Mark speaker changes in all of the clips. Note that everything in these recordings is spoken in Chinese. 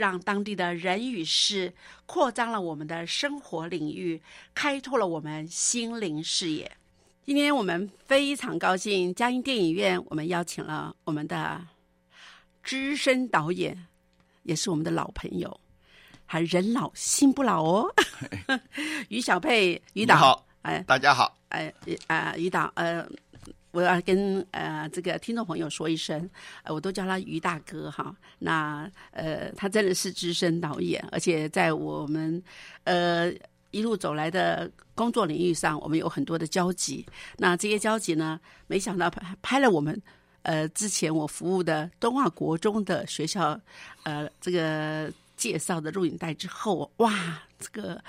Speaker 1: 让当地的人与事扩张了我们的生活领域，开拓了我们心灵视野。今天我们非常高兴，嘉音电影院我们邀请了我们的资深导演，也是我们的老朋友，还人老心不老哦。于小佩，于导，
Speaker 2: 好，哎，大家好，
Speaker 1: 哎，啊，于导，呃。我要跟呃这个听众朋友说一声，呃，我都叫他于大哥哈。那呃，他真的是资深导演，而且在我们呃一路走来的工作领域上，我们有很多的交集。那这些交集呢，没想到拍拍了我们呃之前我服务的东华国中的学校呃这个介绍的录影带之后，哇，这个。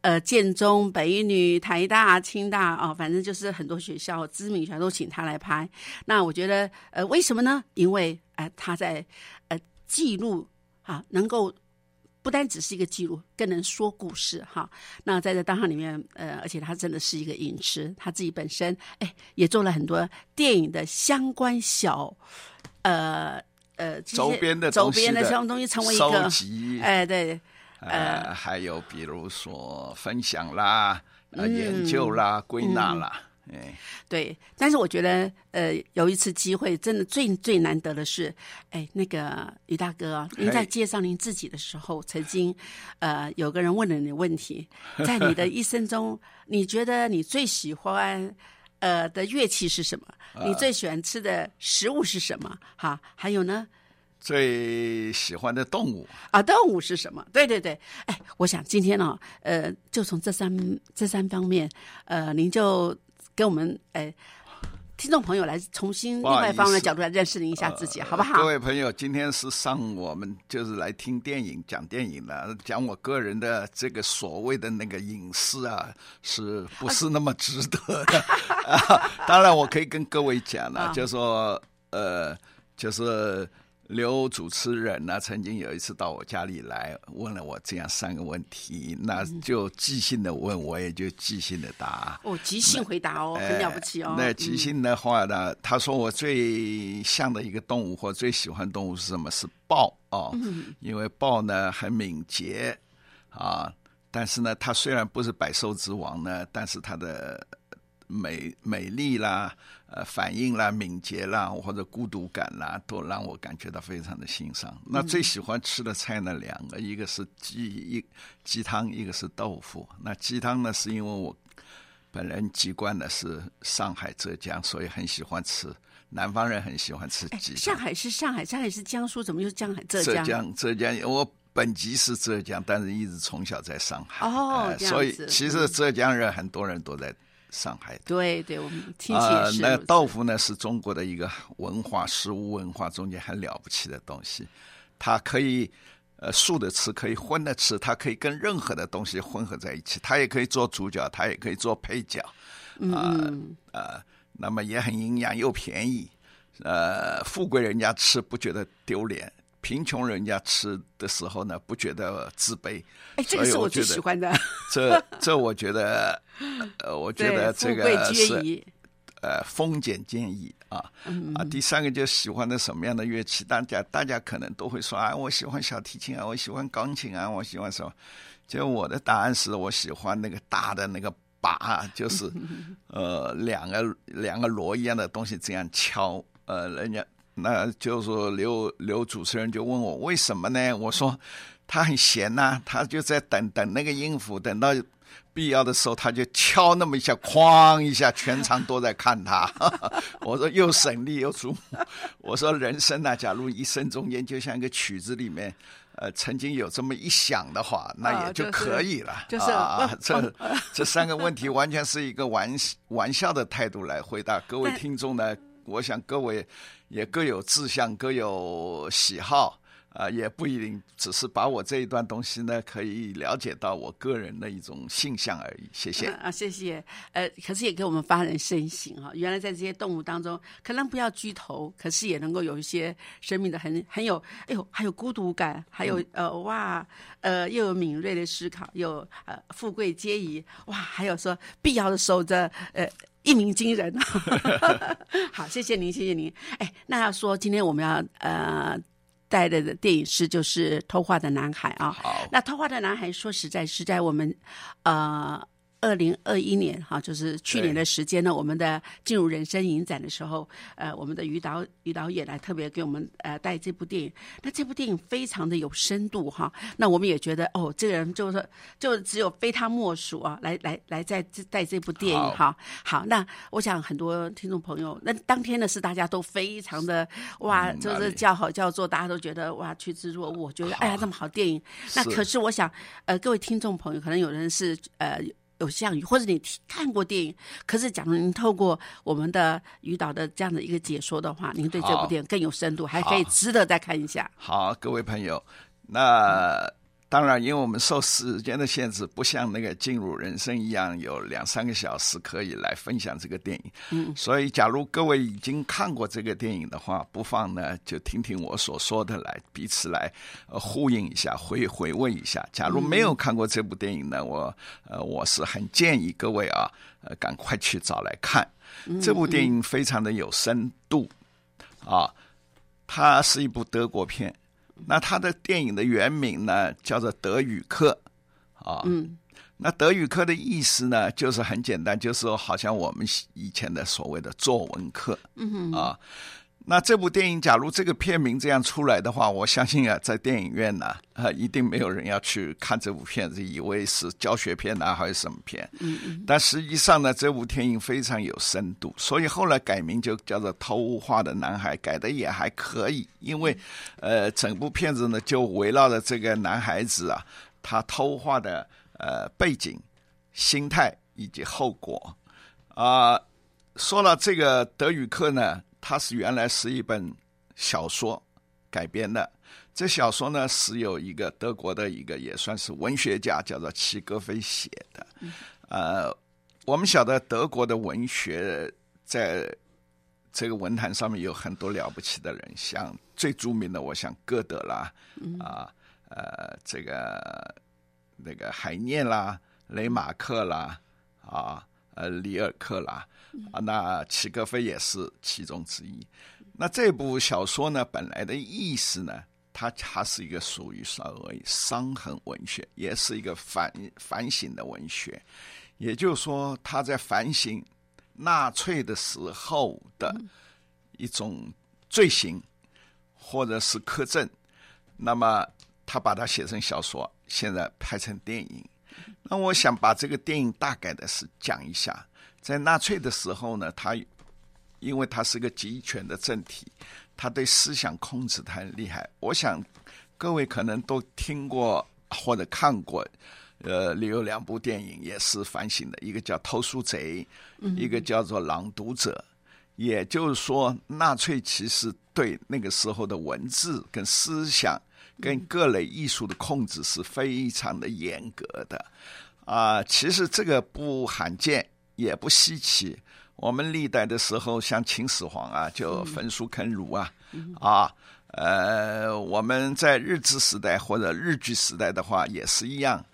Speaker 1: 呃，建中、北女、台大、清大啊，反正就是很多学校知名学校都请他来拍。那我觉得，呃，为什么呢？因为呃，他在呃记录啊，能够不单只是一个记录，更能说故事哈。那在这当上里面，呃，而且他真的是一个影痴，他自己本身哎也做了很多电影的相关小呃呃
Speaker 2: 周边的
Speaker 1: 周边的相关东西，成为一个哎对。
Speaker 2: 呃，还有比如说分享啦、研究啦、归纳啦，哎，
Speaker 1: 对。但是我觉得，呃，有一次机会，真的最最难得的是，哎，那个于大哥，您在介绍您自己的时候，曾经，呃，有个人问了你问题，在你的一生中，你觉得你最喜欢呃的乐器是什么？你最喜欢吃的食物是什么？哈，还有呢？
Speaker 2: 最喜欢的动物
Speaker 1: 啊，动物是什么？对对对，哎，我想今天呢，呃，就从这三这三方面，呃，您就跟我们哎听众朋友来重新另外一方面的角度来认识您一下自己，好不好？
Speaker 2: 各位朋友，今天是上我们就是来听电影讲电影的，讲我个人的这个所谓的那个隐私啊，是不是那么值得的？当然，我可以跟各位讲了，就说呃，就是。刘主持人呢，曾经有一次到我家里来，问了我这样三个问题，那就即兴的问，我也就即兴的答。
Speaker 1: 哦，即兴回答哦，很了不起哦。
Speaker 2: 那即兴的话呢，他说我最像的一个动物或最喜欢动物是什么？是豹哦，因为豹呢很敏捷啊，但是呢，它虽然不是百兽之王呢，但是它的。美美丽啦，呃，反应啦，敏捷啦，或者孤独感啦，都让我感觉到非常的欣赏。那最喜欢吃的菜呢，两个，一个是鸡一鸡汤，一个是豆腐。那鸡汤呢，是因为我本人籍贯的是上海、浙江，所以很喜欢吃。南方人很喜欢吃鸡。
Speaker 1: 上海是上海，上海是江苏，怎么又江海浙
Speaker 2: 江？浙江，浙江，我本籍是浙江，但是一直从小在上海。哦，所以其实浙江人很多人都在。上海的。
Speaker 1: 对对，我们亲戚
Speaker 2: 啊、
Speaker 1: 也是、
Speaker 2: 那豆腐呢是中国的一个文化、食物文化中间很了不起的东西，它可以呃素的吃，可以荤的吃，它可以跟任何的东西混合在一起，它也可以做主角，它也可以做配角，啊
Speaker 1: 嗯，
Speaker 2: 呃，那么也很营养又便宜，呃，富贵人家吃不觉得丢脸。贫穷人家吃的时候呢，不觉得自卑。
Speaker 1: 哎，这个是我喜欢的，
Speaker 2: 这这，我觉得，呃，我觉得这个是。呃，丰俭建议啊
Speaker 1: 嗯
Speaker 2: 啊。第三个就喜欢的什么样的乐器？大家大家可能都会说啊，我喜欢小提琴啊，我喜欢钢琴啊，我喜欢什么？就我的答案是我喜欢那个大的那个把，就是 呃两个两个锣一样的东西这样敲。呃，人家那就是说刘刘主持人就问我为什么呢？我说他很闲呐、他就在等等那个音符，等到。必要的时候，他就敲那么一下，哐一下，全场都在看他。我说又省力又注目。我说人生呢、假如一生中间就像一个曲子里面，呃，曾经有这么一响的话，那也就
Speaker 1: 啊就是
Speaker 2: 可以了。
Speaker 1: 就是
Speaker 2: 啊，
Speaker 1: 嗯
Speaker 2: 这 这三个问题完全是一个玩玩笑的态度来回答。各位听众呢，我想各位也各有志向，各有喜好。啊、也不一定只是把我这一段东西呢，可以了解到我个人的一种性向而已。谢谢。
Speaker 1: 啊，谢谢。呃，可是也给我们发人深省哈、原来在这些动物当中，可能不要居头，可是也能够有一些生命的很很有，哎呦，还有孤独感，还有、呃哇，呃又有敏锐的思考，有呃富贵皆宜，哇，还有说必要的时候的呃。一鸣惊人，好，谢谢您，谢谢您。哎，那要说今天我们要呃带的电影是就是《偷画的男孩》啊，
Speaker 2: 好，
Speaker 1: 那《偷画的男孩》说实在是在我们呃二零二一年哈，就是去年的时间呢，我们的进入人生影展的时候，呃，我们的于导于导演来特别给我们呃带这部电影。那这部电影非常的有深度哈，那我们也觉得哦，这个人就是就只有非他莫属啊，来来来在这带这部电影哈。好，那我想很多听众朋友，那当天呢是大家都非常的哇，就是叫好叫座，大家都觉得哇趋之若鹜。我觉得哎呀，这么好电影，那可是我想，呃，各位听众朋友，可能有人是呃有项羽，或者你看过电影，可是假如您透过我们的于导的这样的一个解说的话，您对这部电影更有深度，还可以值得再看一下。
Speaker 2: 好，各位朋友，那当然，因为我们受时间的限制，不像那个进入人生一样有两三个小时可以来分享这个电影。嗯，所以假如各位已经看过这个电影的话，不妨呢就听听我所说的来，彼此来呃呼应一下，回回味一下。假如没有看过这部电影呢，我呃我是很建议各位啊，呃赶快去找来看。这部电影非常的有深度啊，它是一部德国片。那他的电影的原名呢，叫做《德语课》啊。
Speaker 1: 嗯，
Speaker 2: 那德语课的意思呢，就是很简单，就是说好像我们以前的所谓的作文课。嗯啊。那这部电影，假如这个片名这样出来的话，我相信啊，在电影院呢，啊，一定没有人要去看这部片子，以为是教学片啊，还是什么片。嗯嗯。但实际上呢，这部电影非常有深度，所以后来改名就叫做《偷画的男孩》，改的也还可以，因为，呃，整部片子呢就围绕着这个男孩子啊，他偷画的呃背景、心态以及后果。啊、说了这个德语课呢。它是原来是一本小说改编的，这小说呢是有一个德国的一个也算是文学家叫做齐格飞写的。呃，我们晓得德国的文学在这个文坛上面有很多了不起的人，像最著名的，我想歌德啦，啊呃这个那个海涅啦、雷马克啦，啊呃里尔克啦。啊，那齐格飞也是其中之一。那这部小说呢，本来的意思呢，它它是一个属于稍微伤痕文学，也是一个反反省的文学。也就是说，他在反省纳粹的时候的一种罪行，或者是苛政。那么他把它写成小说，现在拍成电影。那我想把这个电影大概的是讲一下。在纳粹的时候呢，他因为他是个集权的政体，他对思想控制的很厉害。我想各位可能都听过或者看过，呃，里有两部电影也是反省的，一个叫《偷书贼》，一个叫做《朗读者》。也就是说，纳粹其实对那个时候的文字跟思想跟各类艺术的控制是非常的严格的。啊，其实这个不罕见，也不稀奇。我们历代的时候，像秦始皇啊，就焚书坑儒啊，啊，呃，我们在日治时代或者日据时代的话，也是一样。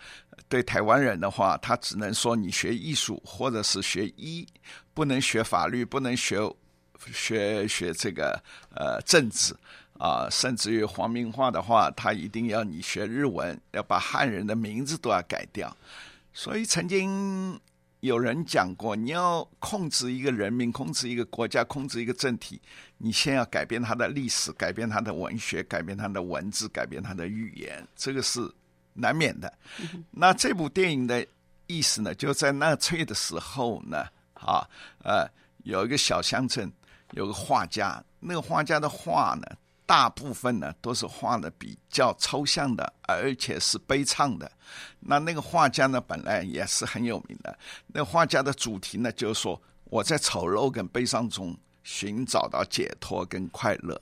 Speaker 2: 对台湾人的话，他只能说你学艺术或者是学医，不能学法律，不能学学学这个呃政治啊，甚至于皇明化的话，他一定要你学日文，要把汉人的名字都要改掉。所以曾经有人讲过，你要控制一个人民，控制一个国家，控制一个政体，你先要改变他的历史，改变他的文学，改变他的文字，改变他的语言，这个是。难免的。那这部电影的意思呢，就在纳粹的时候呢，啊，呃，有一个小乡镇，有个画家，那个画家的画呢，大部分呢都是画的比较抽象的，而且是悲怆的。那那个画家呢，本来也是很有名的。那画家的主题呢，就是说我在丑陋跟悲伤中寻找到解脱跟快乐。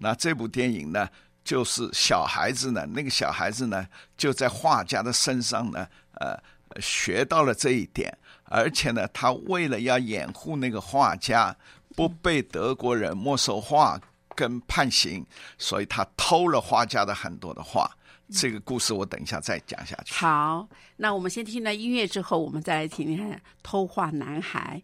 Speaker 2: 那这部电影呢？就是小孩子呢，那个小孩子呢，就在画家的身上呢，呃，学到了这一点，而且呢，他为了要掩护那个画家不被德国人没收画跟判刑，所以他偷了画家的很多的画。这个故事我等一下再讲下去。
Speaker 1: 好，那我们先听了音乐之后，我们再来听听偷画男孩。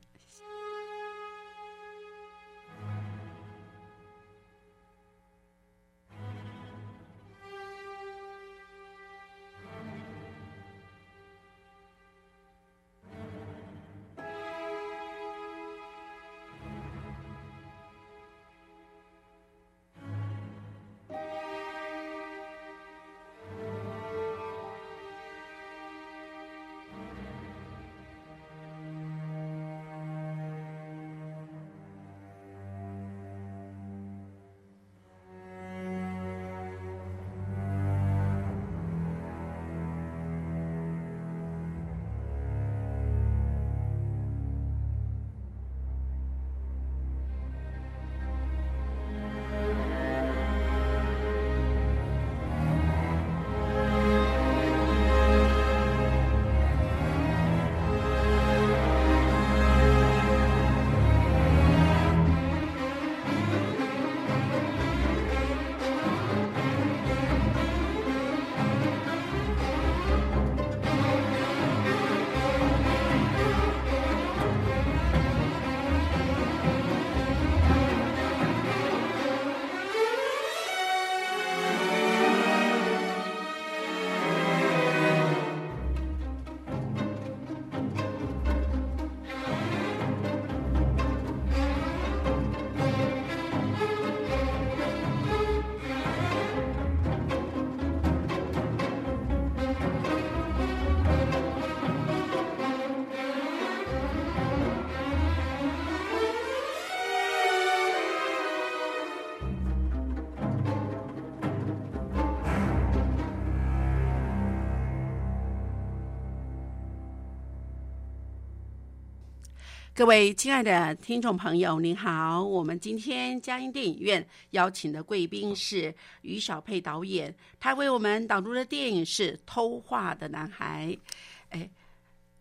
Speaker 1: 各位亲爱的听众朋友，您好！我们今天嘉音电影院邀请的贵宾是于小佩导演，他为我们导入的电影是《偷画的男孩》。哎，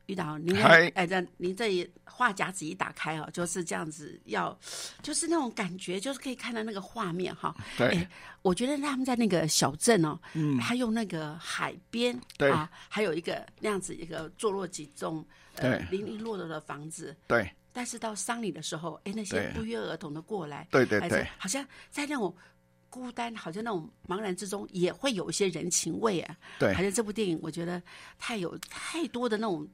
Speaker 1: 于导，您哎，这您这画夹子一打开哦，就是这样子，要就是那种感觉，就是可以看到那个画面哈。
Speaker 2: 对，
Speaker 1: 我觉得他们在那个小镇哦，嗯，他用那个海边，
Speaker 2: 对
Speaker 1: 啊，还有一个那样子一个坐落几栋。
Speaker 2: 对，
Speaker 1: 零零落落的房子。
Speaker 2: 对，
Speaker 1: 但是到丧礼的时候，哎，那些不约而同的过来，
Speaker 2: 对对对，
Speaker 1: 好像在那种孤单，好像那种茫然之中，也会有一些人情味啊。
Speaker 2: 对，
Speaker 1: 好像这部电影，我觉得太有太多的那种，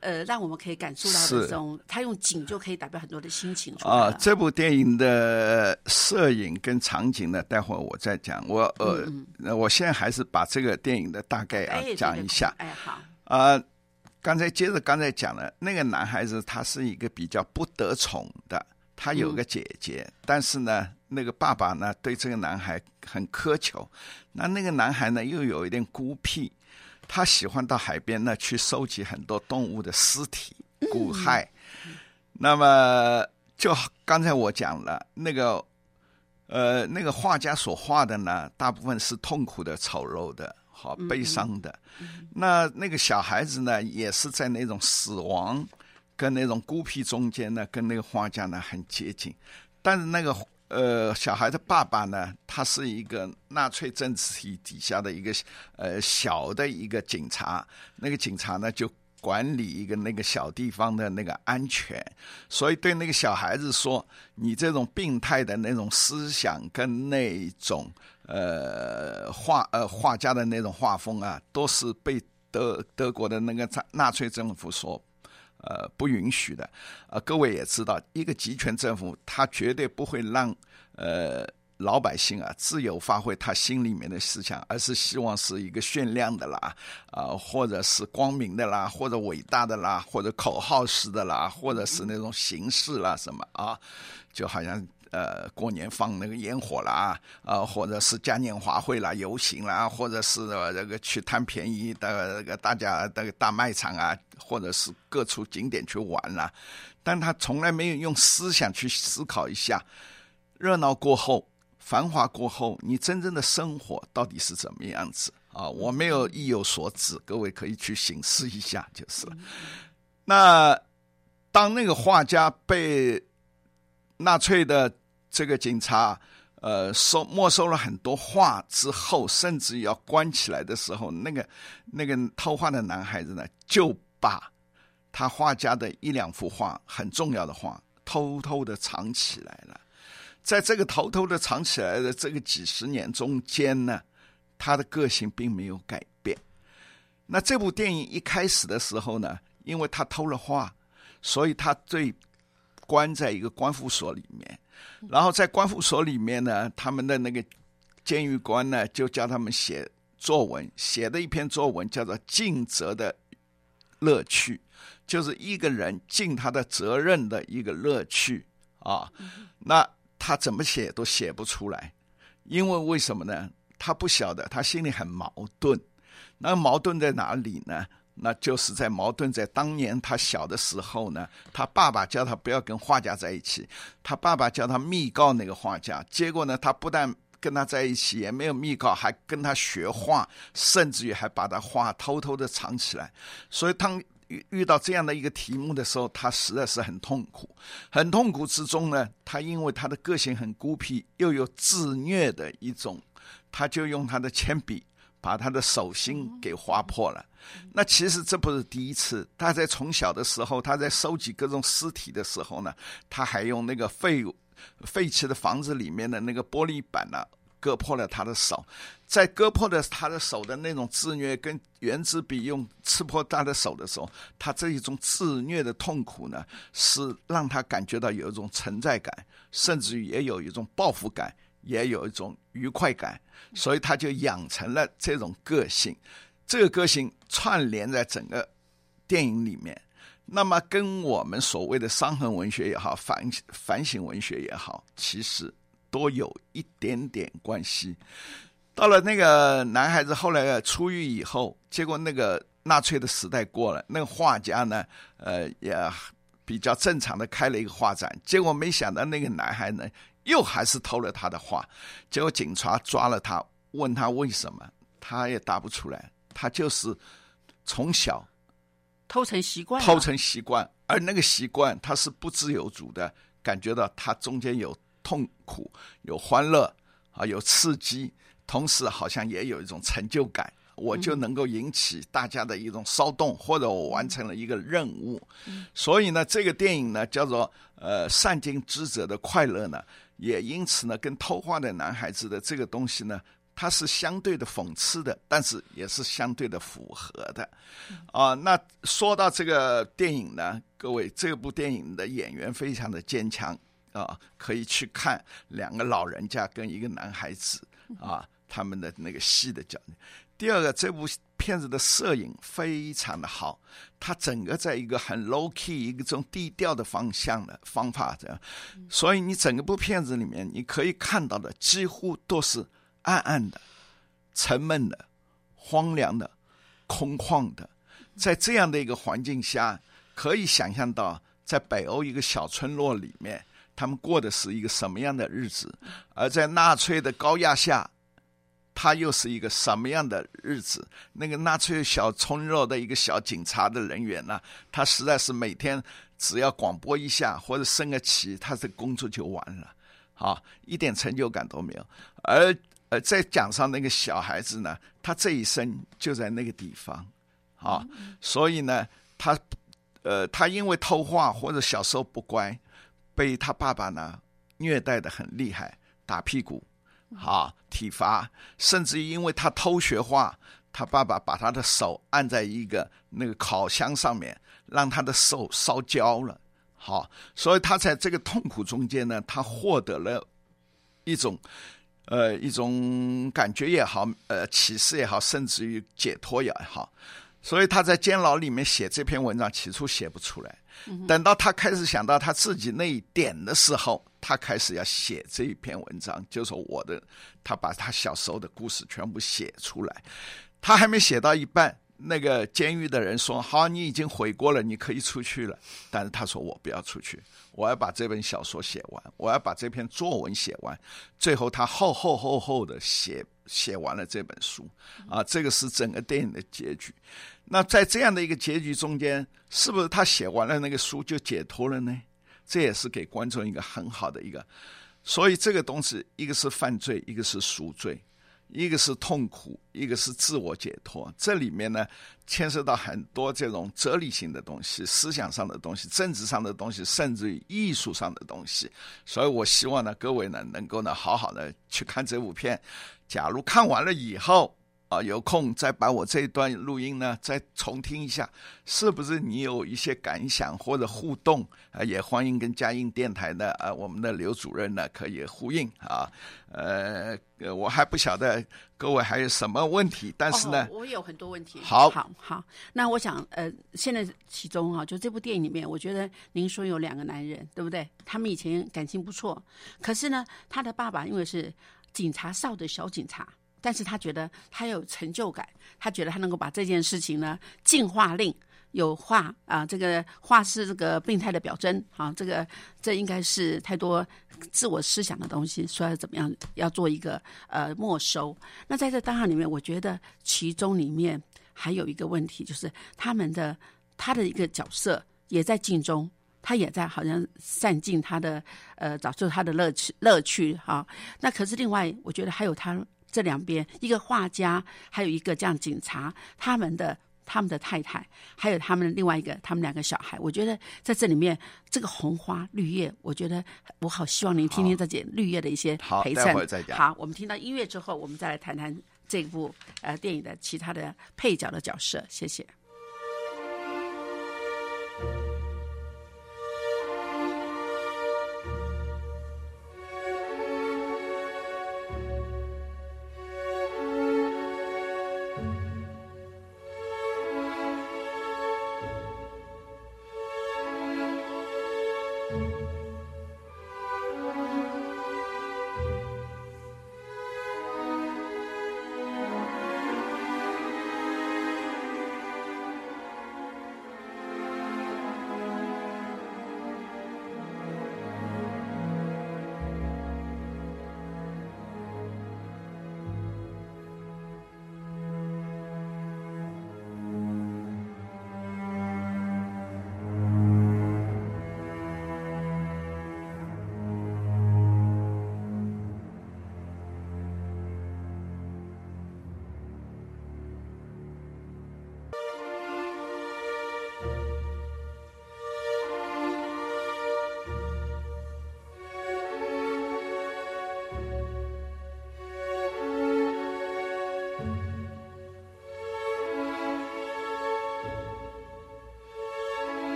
Speaker 1: 呃，让我们可以感受到这种，他用景就可以代表很多的心情。
Speaker 2: 啊，这部电影的摄影跟场景呢，待会儿我再讲。我呃，我现在还是把这个电影的大概啊讲一下。
Speaker 1: 哎，好。
Speaker 2: 啊。刚才接着刚才讲了，那个男孩子他是一个比较不得宠的，他有个姐姐，但是呢，那个爸爸呢对这个男孩很苛求，那那个男孩呢又有一点孤僻，他喜欢到海边呢去收集很多动物的尸体、骨骸。那么，就刚才我讲了，那个呃，那个画家所画的呢，大部分是痛苦的、丑陋的、好悲伤的。那那个小孩子呢，也是在那种死亡跟那种孤僻中间呢，跟那个画家呢很接近。但是那个呃，小孩的爸爸呢，他是一个纳粹政治体底下的一个呃小的一个警察，那个警察呢就。管理一个那个小地方的那个安全，所以对那个小孩子说：“你这种病态的那种思想跟那种呃画呃画家的那种画风啊，都是被德德国的那个纳粹政府所呃不允许的。啊，各位也知道，一个集权政府，他绝对不会让呃。”老百姓啊，自由发挥他心里面的思想，而是希望是一个炫亮的啦，啊，或者是光明的啦，或者伟大的啦，或者口号式的啦，或者是那种形式啦，什么啊，就好像呃过年放那个烟火啦，啊，或者是嘉年华会啦、游行啦，或者是这个去贪便宜的这个大家这个大卖场啊，或者是各处景点去玩啦，但他从来没有用思想去思考一下，热闹过后。繁华过后，你真正的生活到底是怎么样子啊？我没有意有所指，各位可以去醒思一下就是了。那当那个画家被纳粹的这个警察呃收没收了很多画之后，甚至要关起来的时候，那个那个偷画的男孩子呢，就把他画家的一两幅画很重要的画偷偷的藏起来了。在这个偷偷的藏起来的这个几十年中间呢，他的个性并没有改变。那这部电影一开始的时候呢，因为他偷了画，所以他被关在一个关护所里面。然后在关护所里面呢，他们的那个监狱官呢，就叫他们写作文，写的一篇作文叫做《尽责的乐趣》，就是一个人尽他的责任的一个乐趣啊。那他怎么写都写不出来，因为为什么呢？他不晓得，他心里很矛盾。那矛盾在哪里呢？那就是在矛盾在当年他小的时候呢，他爸爸叫他不要跟画家在一起，他爸爸叫他密告那个画家，结果呢，他不但跟他在一起，也没有密告，还跟他学画，甚至于还把他画偷偷的藏起来。所以当遇遇到这样的一个题目的时候，他实在是很痛苦，很痛苦之中呢，他因为他的个性很孤僻，又有自虐的一种，他就用他的铅笔把他的手心给划破了。那其实这不是第一次，他在从小的时候，他在收集各种尸体的时候呢，他还用那个废废弃的房子里面的那个玻璃板呢。割破了他的手，在割破的他的手的那种自虐，跟原子笔用刺破他的手的时候，他这一种自虐的痛苦呢，是让他感觉到有一种存在感，甚至于也有一种报复感，也有一种愉快感，所以他就养成了这种个性。这个个性串联在整个电影里面，那么跟我们所谓的伤痕文学也好，反反省文学也好，其实。都有一点点关系。到了那个男孩子后来出狱以后，结果那个纳粹的时代过了，那个画家呢，呃，也比较正常的开了一个画展。结果没想到那个男孩呢，又还是偷了他的画。结果警察抓了他，问他为什么，他也答不出来。他就是从小
Speaker 1: 偷成习惯，
Speaker 2: 偷成习惯，而那个习惯他是不知有主的，感觉到他中间有。痛苦有欢乐啊，有刺激，同时好像也有一种成就感，我就能够引起大家的一种骚动，或者我完成了一个任务。所以呢，这个电影呢叫做呃善尽职责的快乐呢，也因此呢跟偷画的男孩子的这个东西呢，它是相对的讽刺的，但是也是相对的符合的。啊，那说到这个电影呢，各位这部电影的演员非常的坚强。啊，可以去看两个老人家跟一个男孩子啊，他们的那个戏的角。第二个，这部片子的摄影非常的好，它整个在一个很 low key 一个这种低调的方向的方法这样，所以你整个部片子里面你可以看到的几乎都是暗暗的、沉闷的、荒凉的，空旷的。在这样的一个环境下，可以想象到，在北欧一个小村落里面，他们过的是一个什么样的日子；而在纳粹的高压下，他又是一个什么样的日子？那个纳粹小村落的一个小警察的人员呢？他实在是每天只要广播一下或者升个旗，他的工作就完了，啊，一点成就感都没有。而而再讲上那个小孩子呢，他这一生就在那个地方，啊，所以呢，他呃，他因为偷画或者小时候不乖，被他爸爸呢虐待的很厉害，打屁股。啊，体罚，甚至于因为他偷学画，他爸爸把他的手按在一个那个烤箱上面，让他的手烧焦了。好，所以他在这个痛苦中间呢，他获得了一种呃一种感觉也好，呃启示也好，甚至于解脱也好。所以他在监牢里面写这篇文章，起初写不出来，等到他开始想到他自己那一点的时候。他开始要写这一篇文章，就是我的，他把他小时候的故事全部写出来。他还没写到一半，那个监狱的人说：“好，你已经悔过了，你可以出去了。”但是他说：“我不要出去，我要把这本小说写完，我要把这篇作文写完。”最后，他厚厚厚厚的写写完了这本书。啊，这个是整个电影的结局。那在这样的一个结局中间，是不是他写完了那个书就解脱了呢？这也是给观众一个很好的一个，所以这个东西，一个是犯罪，一个是赎罪，一个是痛苦，一个是自我解脱。这里面呢，牵涉到很多这种哲理性的东西、思想上的东西、政治上的东西，甚至于艺术上的东西。所以我希望呢，各位呢，能够呢，好好的去看这部片。假如看完了以后，啊，有空再把我这一段录音呢再重听一下，是不是你有一些感想或者互动啊？也欢迎跟佳音电台的啊，我们的刘主任呢可以呼应啊。呃，我还不晓得各位还有什么问题，但是呢，
Speaker 1: 我有很多问题。
Speaker 2: 好，
Speaker 1: 好，好。那我想，呃，现在其中啊，就这部电影里面，我觉得您说有两个男人，对不对？他们以前感情不错，可是呢，他的爸爸因为是警察少的小警察。但是他觉得他有成就感，他觉得他能够把这件事情呢进化令有画啊，这个画是这个病态的表征啊，这个这应该是太多自我思想的东西，说要怎么样要做一个呃没收。那在这档案里面，我觉得其中里面还有一个问题，就是他们的他的一个角色也在镜中，他也在好像散尽他的呃找出他的乐趣乐趣哈。那可是另外，我觉得还有他。这两边，一个画家，还有一个这样警察，他们的他们的太太，还有他们另外一个他们两个小孩，我觉得在这里面，这个红花绿叶，我觉得我好希望您听听这件绿叶的一些陪衬。好，我们听到音乐之后，我们再来谈谈这部呃电影的其他的配角的角色。谢谢。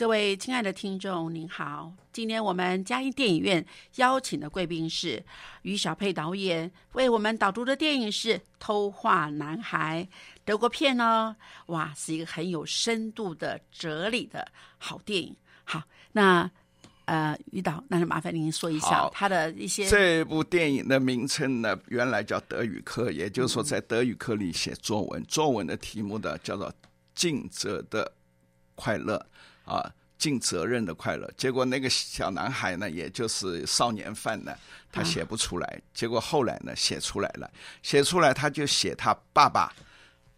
Speaker 1: 各位亲爱的听众，您好！今天我们嘉义电影院邀请的贵宾是于小佩导演，为我们导读的电影是《偷画男孩》，德国片呢，哇，是一个很有深度的哲理的好电影。好，那呃，于导，那就麻烦您说一下
Speaker 2: 好
Speaker 1: 他的一些
Speaker 2: 这部电影的名称呢，原来叫德语课，也就是说在德语课里写作文，作文的题目呢叫做“尽责的快乐”啊，尽责任的快乐。结果那个小男孩呢，也就是少年犯呢，他写不出来，结果后来呢写出来了，写出来他就写他爸爸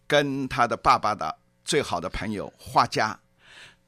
Speaker 2: 跟他的爸爸的最好的朋友画家。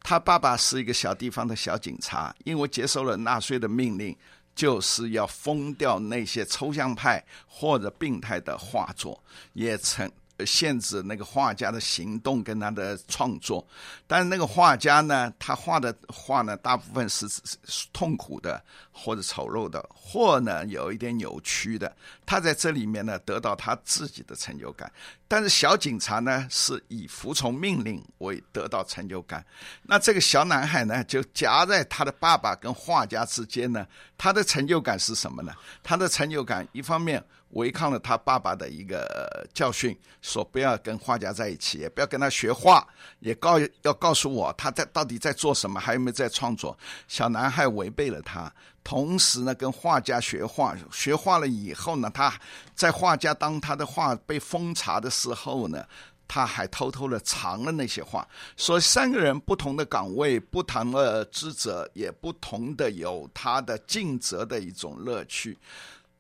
Speaker 2: 他爸爸是一个小地方的小警察，因为接受了纳粹的命令，就是要封掉那些抽象派或者病态的画作，也曾呃限制那个画家的行动跟他的创作。但是那个画家呢，他画的画呢，大部分是是是痛苦的，或者丑陋的，或呢有一点扭曲的。他在这里面呢，得到他自己的成就感。但是小警察呢，是以服从命令为得到成就感。那这个小男孩呢，就夹在他的爸爸跟画家之间呢，他的成就感是什么呢？他的成就感一方面违抗了他爸爸的一个教训，说不要跟画家在一起，也不要跟他学画，也告要告诉我他在到底在做什么，还有没有在创作。小男孩违背了他，同时呢，跟画家学画，学画了以后呢，他在画家当他的画被封查的时候呢，他还偷偷的藏了那些画。所以三个人不同的岗位，不同的职责，也不同的有他的尽责的一种乐趣。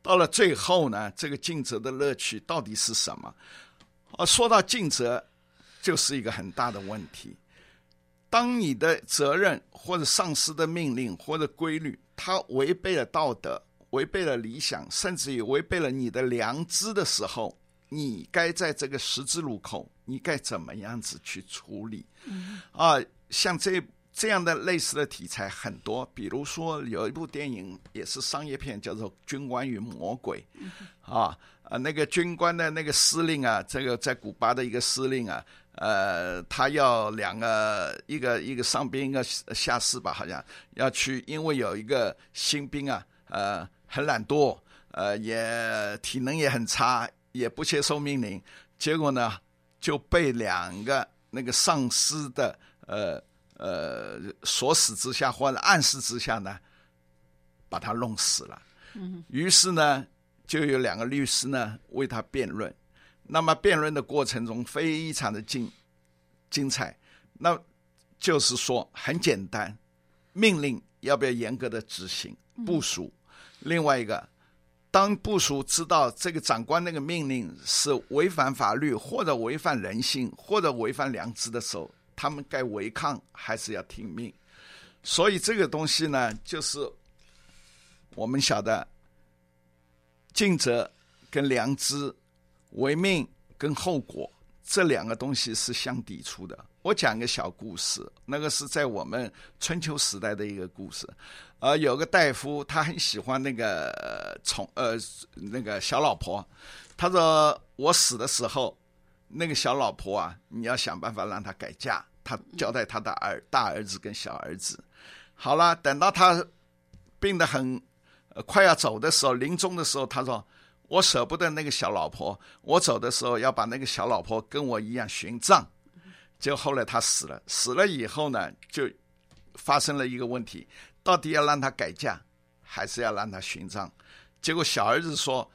Speaker 2: 到了最后呢，这个尽责的乐趣到底是什么？啊，说到尽责，就是一个很大的问题。当你的责任或者上司的命令或者规律，它违背了道德，违背了理想，甚至于违背了你的良知的时候，你该在这个十字路口，你该怎么样子去处理？啊，像这这样的类似的题材很多，比如说有一部电影也是商业片，叫做《军官与魔鬼》，啊啊，那个军官的那个司令啊，这个在古巴的一个司令啊，呃，他要两个一个一个上兵一个下士吧，好像要去，因为有一个新兵啊，呃，很懒惰，呃，也体能也很差，也不接受命令，结果呢就被两个那个上司的呃呃唆使之下或者暗示之下呢，把他弄死了。于是呢，就有两个律师呢为他辩论。那么辩论的过程中非常的精精彩，那就是说很简单，命令要不要严格的执行部署？另外一个，当部署知道这个长官那个命令是违反法律或者违反人性或者违反良知的时候，他们该违抗还是要听命？所以这个东西呢，就是我们晓得尽责跟良知、违命跟后果这两个东西是相抵触的。我讲个小故事，那个是在我们春秋时代的一个故事。呃，有个大夫，他很喜欢那个呃宠呃那个小老婆，他说我死的时候，那个小老婆啊，你要想办法让她改嫁。他交代他的儿大儿子跟小儿子。好了，等到他病得很、快要走的时候，临终的时候，他说：“我舍不得那个小老婆，我走的时候要把那个小老婆跟我一样殉葬。”结果后来他死了，死了以后呢，就发生了一个问题：到底要让他改嫁，还是要让他殉葬？结果小儿子说：“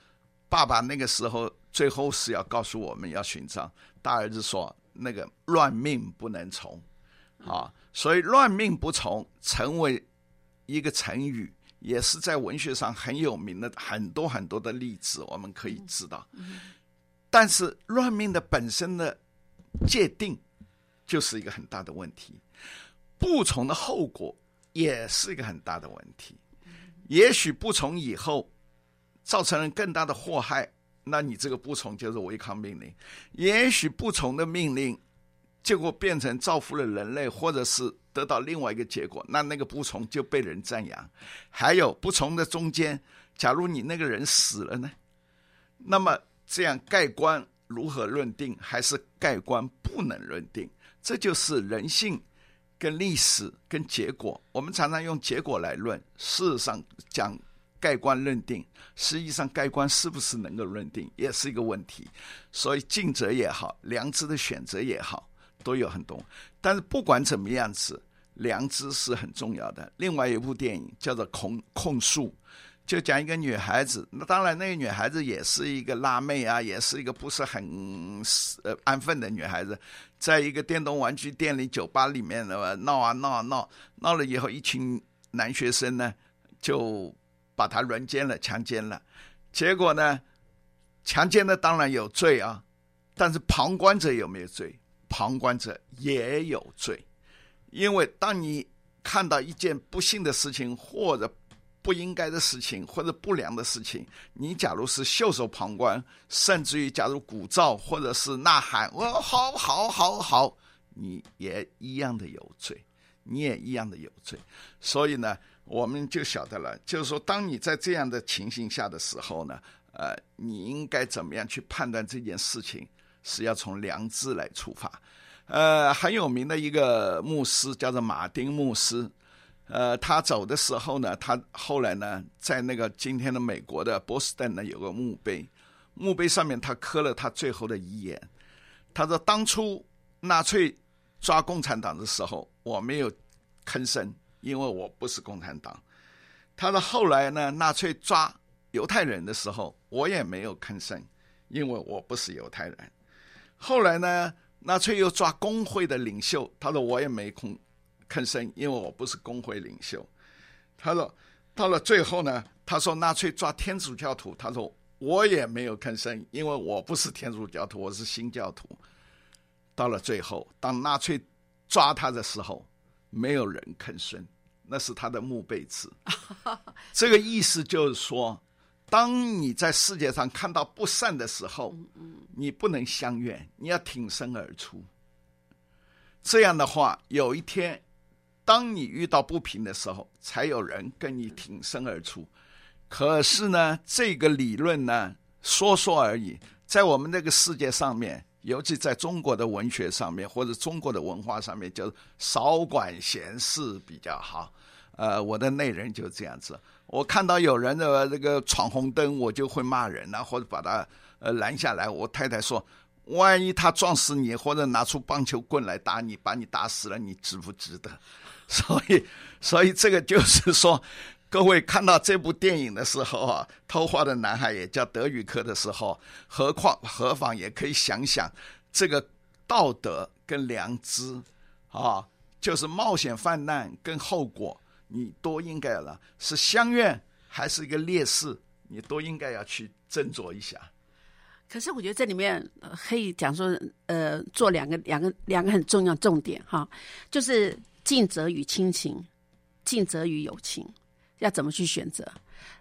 Speaker 2: 爸爸那个时候最后是要告诉我们要殉葬。”大儿子说：“那个乱命不能从。”啊，所以乱命不从成为一个成语，也是在文学上很有名的很多很多的例子，我们可以知道。但是乱命的本身的界定就是一个很大的问题，不从的后果也是一个很大的问题。也许不从以后造成了更大的祸害，那你这个不从就是违抗命令。也许不从的命令，结果变成造福了人类，或者是得到另外一个结果，那那个不从就被人赞扬。还有不从的中间，假如你那个人死了呢？那么这样盖棺如何论定，还是盖棺不能论定？这就是人性。跟历史跟结果，我们常常用结果来论。事实上讲盖棺论定，实际上盖棺是不是能够认定，也是一个问题。所以尽责也好，良知的选择也好，都有很多。但是不管怎么样子，良知是很重要的。另外一部电影叫做《控控诉》。就讲一个女孩子，那当然那个女孩子也是一个辣妹啊，也是一个不是很呃安分的女孩子，在一个电动玩具店里、酒吧里面的闹啊闹啊闹，闹了以后，一群男学生呢就把他轮奸了、强奸了，结果呢，强奸的当然有罪啊，但是旁观者有没有罪？旁观者也有罪，因为当你看到一件不幸的事情或者。不应该的事情或者不良的事情，你假如是袖手旁观，甚至于假如鼓噪或者是呐喊，我好好好好，你也一样的有罪，你也一样的有罪。所以呢，我们就晓得了，就是说，当你在这样的情形下的时候呢，呃，你应该怎么样去判断这件事情，是要从良知来出发。呃，很有名的一个牧师叫做马丁牧师。呃，他走的时候呢，他后来呢，在那个今天的美国的波士顿呢，有个墓碑，墓碑上面他刻了他最后的遗言。他说：“当初纳粹抓共产党的时候，我没有吭声，因为我不是共产党。他说后来呢，纳粹抓犹太人的时候，我也没有吭声，因为我不是犹太人。后来呢，纳粹又抓工会的领袖，他说我也没空。”吭声，因为我不是工会领袖。他说，到了最后呢，他说纳粹抓天主教徒，他说我也没有吭声，因为我不是天主教徒，我是新教徒。到了最后，当纳粹抓他的时候，没有人吭声，那是他的墓碑词。这个意思就是说，当你在世界上看到不善的时候，你不能相怨，你要挺身而出。这样的话，有一天。当你遇到不平的时候，才有人跟你挺身而出。可是呢，这个理论呢，说说而已。在我们这个世界上面，尤其在中国的文学上面，或者中国的文化上面，就少管闲事比较好。呃，我的内人就这样子。我看到有人的这个闯红灯，我就会骂人啊，或者把他呃拦下来。我太太说，万一他撞死你，或者拿出棒球棍来打你，把你打死了，你值不值得？所以，所以这个就是说，各位看到这部电影的时候啊，《偷画的男孩》也叫德语课的时候，何况何妨也可以想想这个道德跟良知啊，就是冒险犯难跟后果，你都应该了，是相怨还是一个劣势，你都应该要去斟酌一下。
Speaker 1: 可是我觉得这里面可以讲说，呃，做两个两个两个很重要重点哈，就是。尽责与亲情，尽责与友情，要怎么去选择？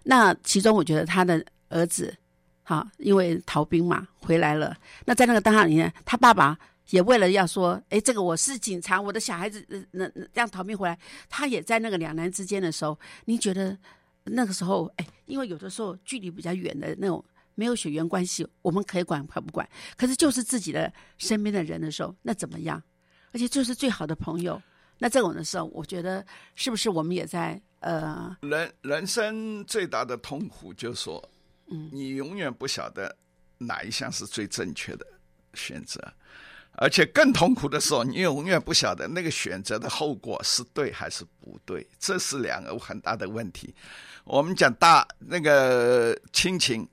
Speaker 1: 那其中，我觉得他的儿子，哈，因为逃兵嘛，回来了。那在那个当下里面，他爸爸也为了要说，哎，这个我是警察，我的小孩子那这样逃兵回来，他也在那个两难之间的时候，你觉得那个时候，哎，因为有的时候距离比较远的那种没有血缘关系，我们可以管可不管？可是就是自己的身边的人的时候，那怎么样？而且就是最好的朋友。那这种的时候，我觉得是不是我们也在呃，
Speaker 2: 人人生最大的痛苦，就是说，嗯，你永远不晓得哪一项是最正确的选择，而且更痛苦的时候，你永远不晓得那个选择的后果是对还是不对，这是两个很大的问题。我们讲大那个亲情，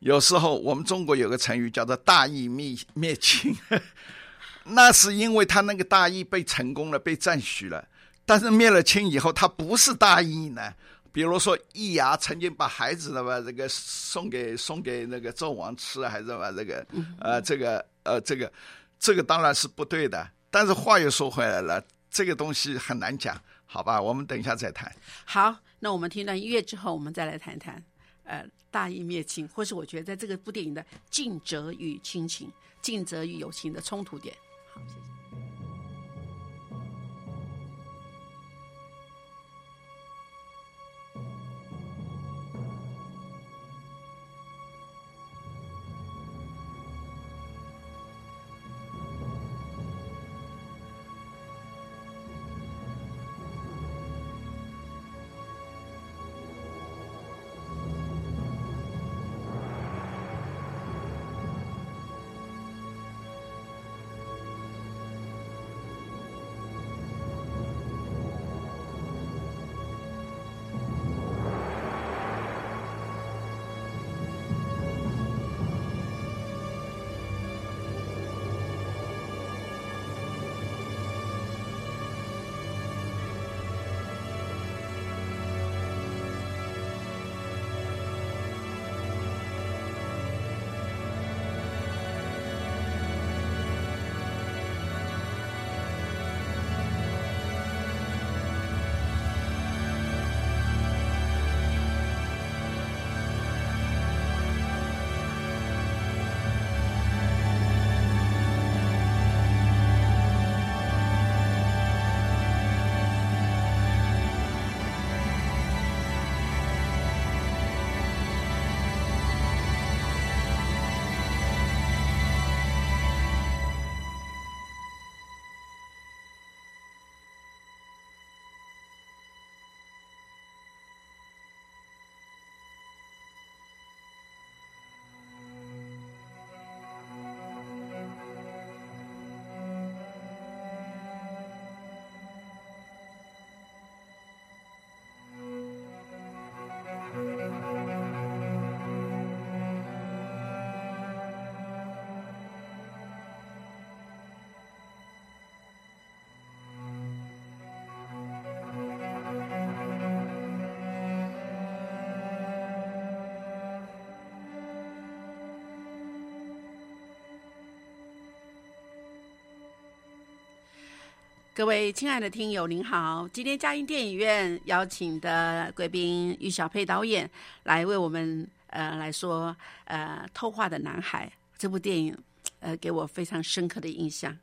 Speaker 2: 有时候我们中国有个成语叫做“大义灭灭亲”。那是因为他那个大义被成功了，被赞许了。但是灭了亲以后，他不是大义呢。比如说，易牙曾经把孩子的吧这个送给送给那个纣王吃，还是把这个呃这个呃这个这个当然是不对的。但是话又说回来了，这个东西很难讲，好吧？我们等一下再谈。
Speaker 1: 好，那我们听段音乐之后，我们再来谈谈。呃，大义灭亲，或是我觉得在这个部电影的尽责与亲情、尽责与友情的冲突点。好，各位亲爱的听友，您好！今天嘉音电影院邀请的贵宾于小佩导演来为我们呃来说呃《偷画的男孩》这部电影，呃给我非常深刻的印象，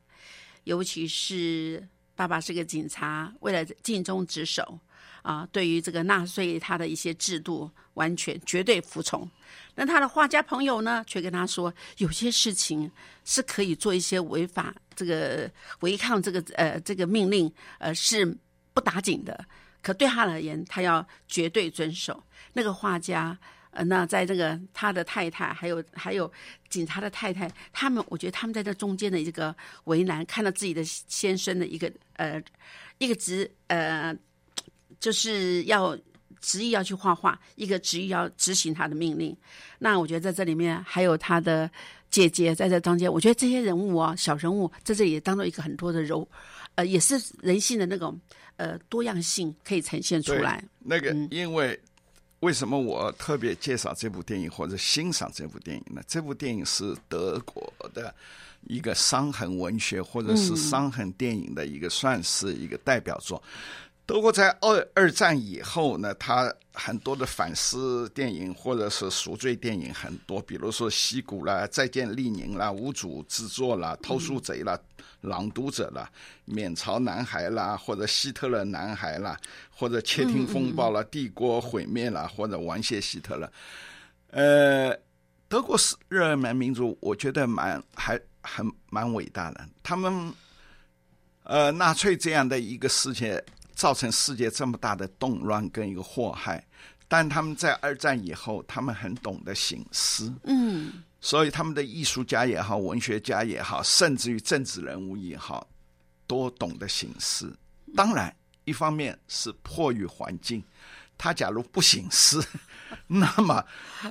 Speaker 1: 尤其是爸爸是个警察，为了尽忠职守啊，对于这个纳粹他的一些制度完全绝对服从。那他的画家朋友呢，却跟他说，有些事情是可以做一些违法、这个违抗这个呃这个命令，呃是不打紧的。可对他而言，他要绝对遵守。那个画家，呃，那在这个他的太太，还有 还有警察的太太，他们，我觉得他们在这中间的一个为难，看到自己的先生的一个呃一个执呃就是要。执意要去画画，一个执意要执行他的命令。那我觉得在这里面还有他的姐姐在这中间，我觉得这些人物啊，小人物在这里当做一个很多的柔，呃，也是人性的那种呃多样性可以呈现出来。
Speaker 2: 那个，因为为什么我特别介绍这部电影或者欣赏这部电影呢？这部电影是德国的一个伤痕文学或者是伤痕电影的一个，算是一个代表作。德国在二二战以后呢，他很多的反思电影或者是赎罪电影很多，比如说《西谷》啦，《再见列宁》啦，《无主之作》啦，《偷书贼》啦，《朗读者》啦，《免朝男孩》啦，或者《希特勒男孩》啦，或者《窃听风暴》啦，《帝国毁灭》啦，或者《玩谢希特勒》。呃，德国是日耳曼民族，我觉得蛮还很蛮伟大的。他们，呃，纳粹这样的一个世界。造成世界这么大的动乱跟一个祸害，但他们在二战以后，他们很懂得醒思，
Speaker 1: 嗯，
Speaker 2: 所以他们的艺术家也好，文学家也好，甚至于政治人物也好，都懂得醒思。当然，一方面是迫于环境，他假如不醒思，那么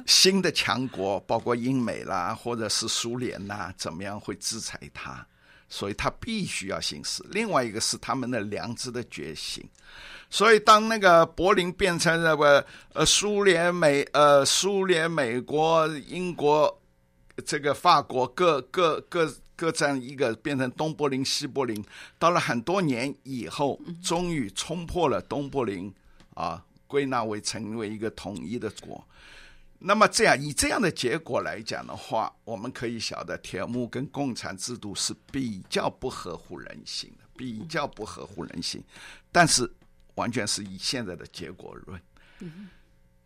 Speaker 2: 新的强国，包括英美啦，或者是苏联呐，怎么样会制裁他？所以他必须要行使。另外一个是他们的良知的觉醒。所以当那个柏林变成那个呃苏联美呃苏联美国英国这个法国各各各各占一个变成东柏林西柏林，到了很多年以后，终于冲破了东柏林啊，归纳为成为一个统一的国。那么这样以这样的结果来讲的话，我们可以晓得铁幕跟共产制度是比较不合乎人性的，比较不合乎人性。但是完全是以现在的结果论。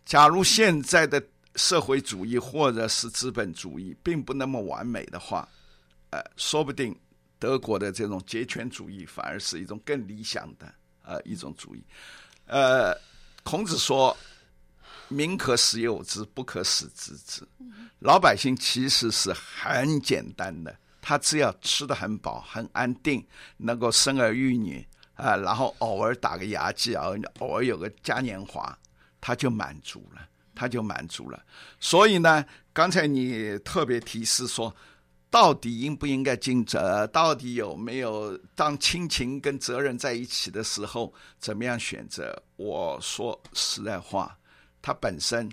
Speaker 2: 假如现在的社会主义或者是资本主义并不那么完美的话，呃，说不定德国的这种集权主义反而是一种更理想的呃一种主义。呃，孔子说。民可使有之，不可使知之。老百姓其实是很简单的，他只要吃得很饱、很安定，能够生儿育女啊，然后偶尔打个牙祭，偶偶尔有个嘉年华，他就满足了，他就满足了。所以呢，刚才你特别提示说，到底应不应该尽责？到底有没有当亲情跟责任在一起的时候，怎么样选择？我说实在话。它本身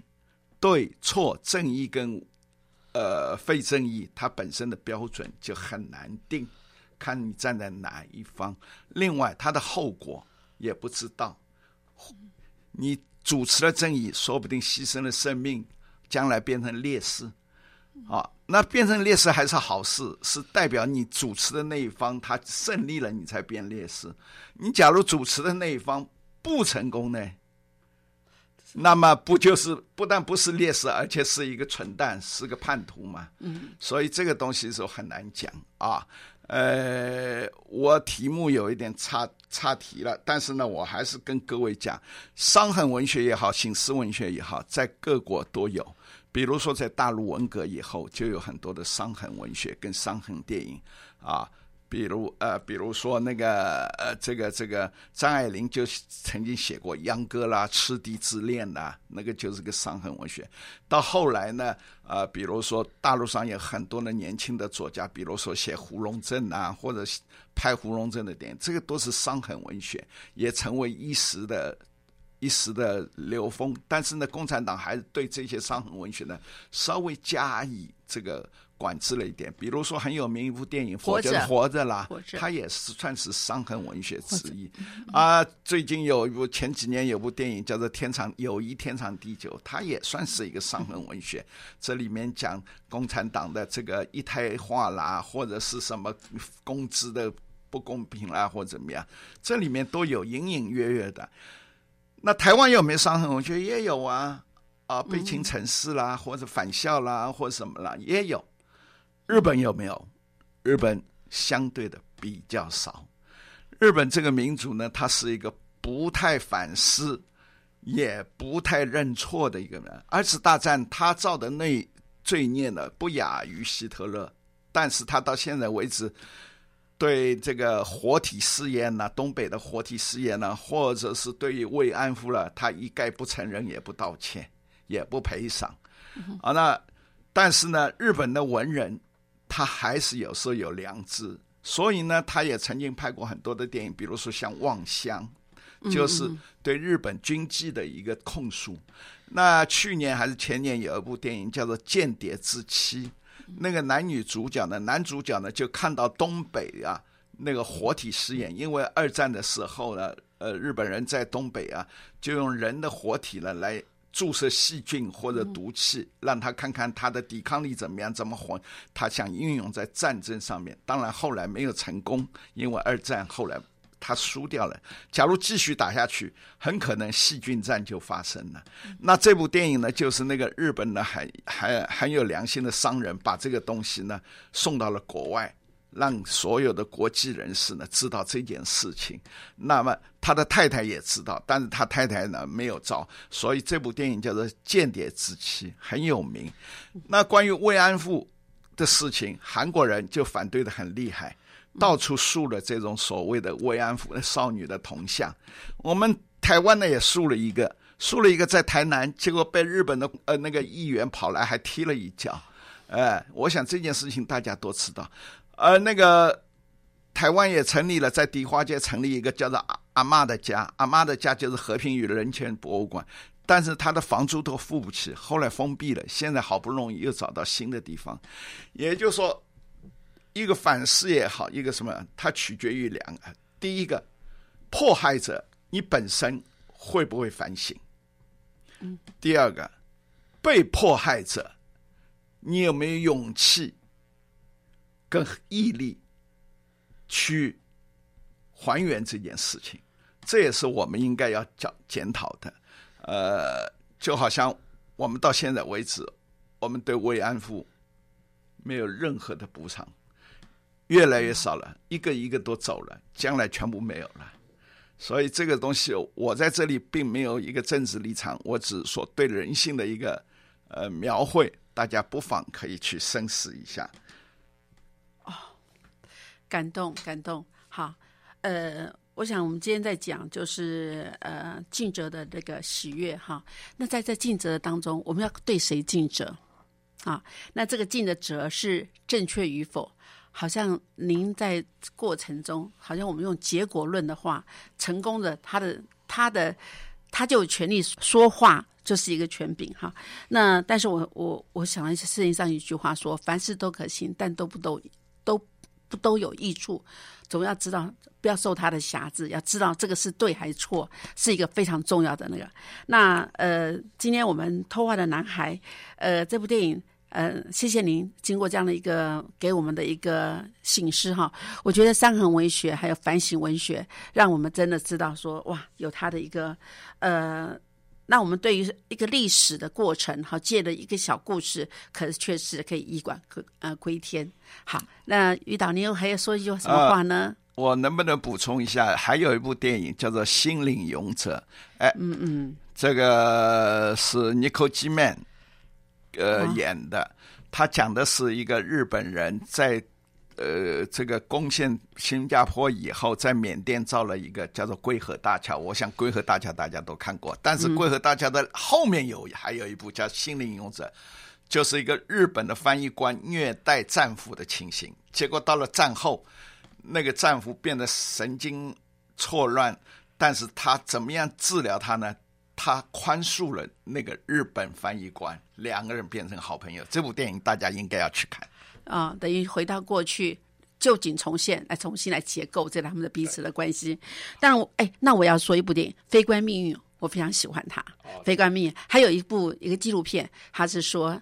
Speaker 2: 对错、正义跟呃非正义，它本身的标准就很难定，看你站在哪一方。另外，它的后果也不知道。你主持了正义，说不定牺牲了生命，将来变成烈士。啊，那变成烈士还是好事，是代表你主持的那一方他胜利了，你才变烈士。你假如主持的那一方不成功呢？那么不就是不但不是烈士，而且是一个蠢蛋，是个叛徒嘛？嗯，所以这个东西是很难讲啊。呃，我题目有一点差差题了，但是呢，我还是跟各位讲，伤痕文学也好，醒思文学也好，在各国都有。比如说，在大陆文革以后，就有很多的伤痕文学跟伤痕电影啊。比如呃，比如说那个呃，这个这个张爱玲就曾经写过《秧歌》啦，《赤地之恋》呐，那个就是个伤痕文学。到后来呢，呃，比如说大陆上有很多的年轻的作家，比如说写胡荣镇啊，或者拍胡荣镇的电影，这个都是伤痕文学，也成为一时的一时的流风。但是呢，共产党还是对这些伤痕文学呢稍微加以这个。管制了一点，比如说很有名一部电影《
Speaker 1: 活着
Speaker 2: 活着》啦，它也是算是伤痕文学之一。啊，最近有一部前几年有部电影叫做《天长友谊天长地久》，它也算是一个伤痕文学。这里面讲共产党的这个一胎化啦，或者是什么工资的不公平啦，或怎么样，这里面都有隐隐约约的。那台湾有没有伤痕文学？也有啊，啊，悲情城市啦，或者返校啦，或者什么啦，也有。日本有没有？日本相对的比较少。日本这个民族呢，他是一个不太反思，也不太认错的一个人。二次大战他造的那罪孽呢，不亚于希特勒，但是他到现在为止，对这个活体试验呢，东北的活体试验呢，或者是对于慰安妇了，他一概不承认，也不道歉，也不赔偿。啊，那但是呢，日本的文人。他还是有时候有良知，所以呢，他也曾经拍过很多的电影，比如说像《望乡》，就是对日本军纪的一个控诉。那去年还是前年有一部电影叫做《间谍之妻》，那个男女主角呢，男主角呢就看到东北啊那个活体实验，因为二战的时候呢，呃，日本人在东北啊就用人的活体呢来。注射细菌或者毒气，让他看看他的抵抗力怎么样，怎么活。他想运用在战争上面，当然后来没有成功，因为二战后来他输掉了。假如继续打下去，很可能细菌战就发生了。那这部电影呢，就是那个日本的很很很有良心的商人，把这个东西呢送到了国外。让所有的国际人士呢知道这件事情，那么他的太太也知道，但是他太太呢没有招，所以这部电影叫做《间谍之妻》，很有名。那关于慰安妇的事情，韩国人就反对的很厉害，到处竖了这种所谓的慰安妇少女的铜像。我们台湾呢也竖了一个，竖了一个在台南，结果被日本的呃那个议员跑来还踢了一脚。哎，我想这件事情大家都知道。而那个台湾也成立了，在迪化街成立一个叫做阿阿妈的家，阿妈的家就是和平与人权博物馆，但是他的房租都付不起，后来封闭了，现在好不容易又找到新的地方，也就是说，一个反思也好，一个什么，它取决于两个，第一个，迫害者你本身会不会反省？嗯，第二个，被迫害者，你有没有勇气跟毅力去还原这件事情？这也是我们应该要讲检讨的。呃，就好像我们到现在为止，我们对慰安妇没有任何的补偿，越来越少了，一个一个都走了，将来全部没有了。所以这个东西，我在这里并没有一个政治立场，我只说对人性的一个呃描绘，大家不妨可以去深思一下。
Speaker 1: 感动，感动。好，呃，我想我们今天在讲就是呃尽责的这个喜悦哈。那在这尽责的当中，我们要对谁尽责啊？那这个尽的责是正确与否？好像您在过程中，好像我们用结果论的话，成功的他的他的他就有权利说话，就是一个权柄哈。那但是我我我想了一些事情上一句话说，凡事都可行，但都不都都不都有益处。总要知道，不要受他的辖制，要知道这个是对还是错，是一个非常重要的那个。那呃，今天我们偷画的男孩，呃，这部电影。呃，谢谢您经过这样的一个给我们的一个醒示哈，我觉得伤痕文学还有反省文学，让我们真的知道说哇，有他的一个呃，那我们对于一个历史的过程好，借了一个小故事，可是确实可以一管呃归天。好，那于导，你又还要说一句什么话呢？
Speaker 2: 我能不能补充一下？还有一部电影叫做《心灵勇者》，哎，
Speaker 1: 嗯嗯，
Speaker 2: 这个是尼可基曼。呃，演的，他讲的是一个日本人在呃这个攻陷新加坡以后，在缅甸造了一个叫做龟河大桥。我想龟河大桥大家都看过，但是龟河大桥的后面有还有一部叫《心灵勇者》，就是一个日本的翻译官虐待战俘的情形。结果到了战后，那个战俘变得神经错乱，但是他怎么样治疗他呢？他宽恕了那个日本翻译官，两个人变成好朋友。这部电影大家应该要去看
Speaker 1: 啊，等于回到过去，旧景重现，来重新来结构这他们的彼此的关系。但我哎，那我要说一部电影《非关命运》，我非常喜欢它。非关命运还有一部一个纪录片，他是说，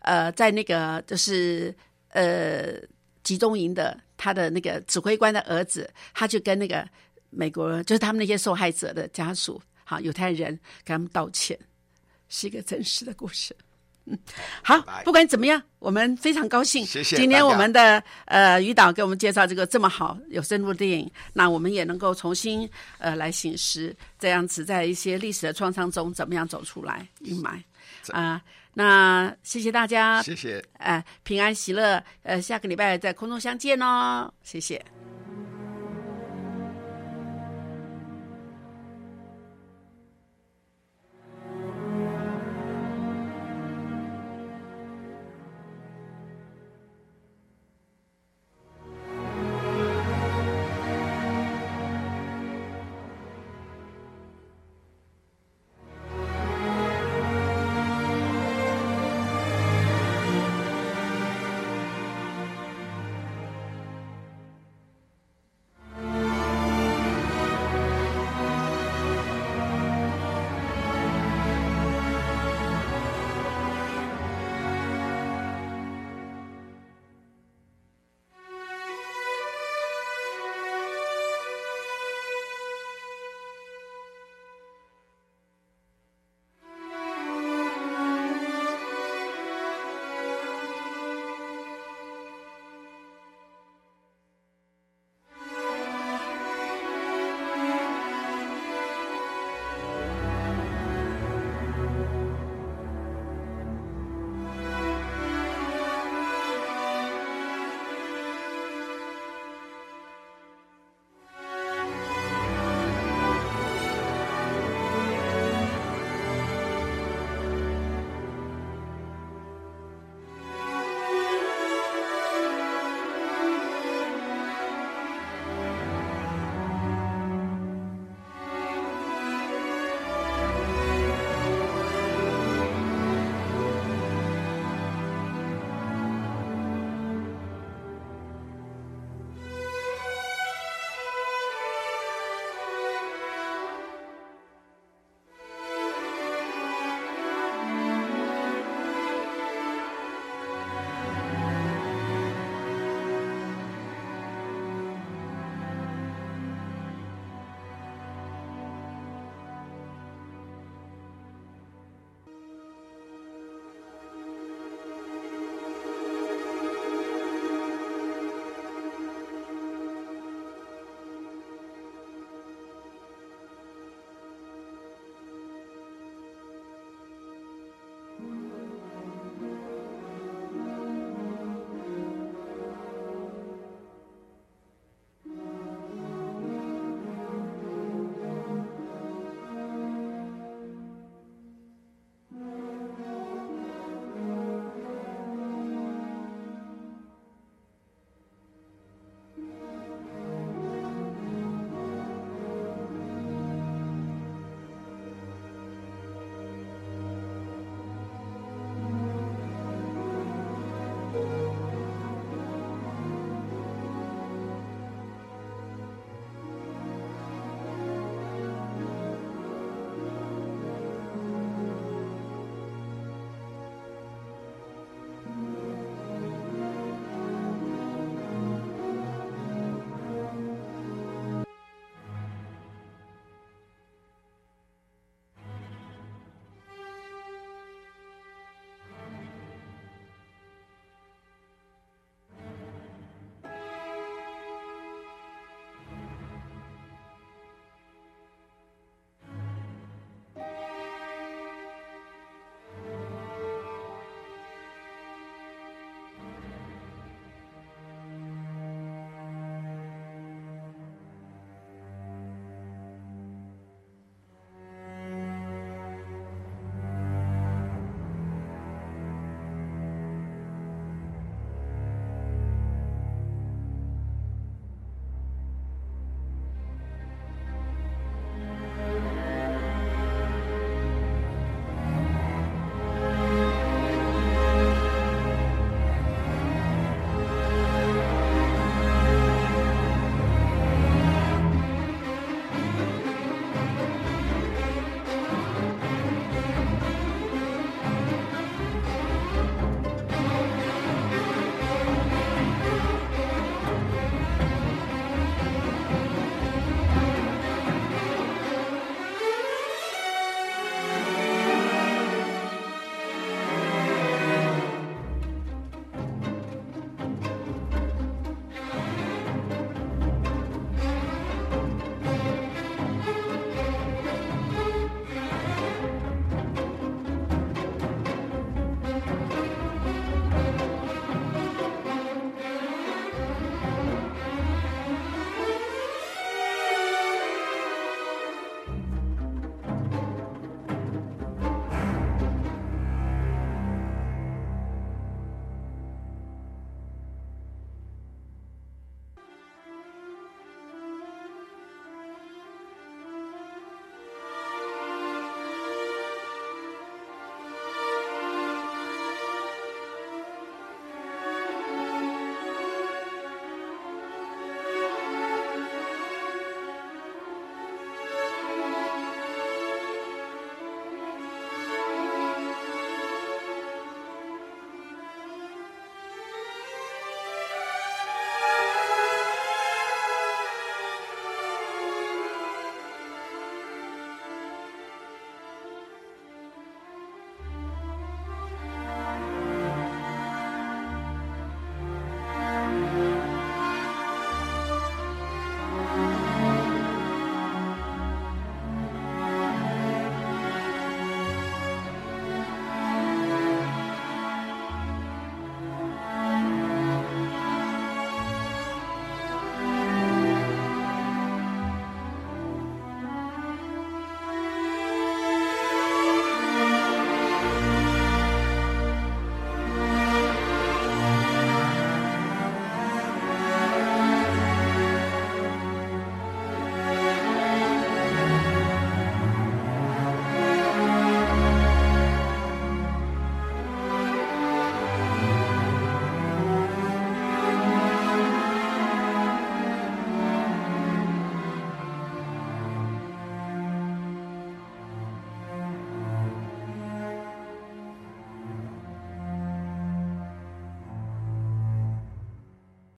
Speaker 1: 呃，在那个就是呃集中营的他的那个指挥官的儿子，他就跟那个美国就是他们那些受害者的家属。好，犹太人给他们道歉，是一个真实的故事。嗯，好，不管怎么样，我们非常高兴。
Speaker 2: 谢谢。
Speaker 1: 今天我们的呃于导给我们介绍这个这么好有深度的电影，那我们也能够重新呃来醒思，这样子在一些历史的创伤中怎么样走出来阴霾啊。那谢谢大家，
Speaker 2: 谢谢。
Speaker 1: 呃，平安喜乐。呃，下个礼拜在空中相见哦，谢谢。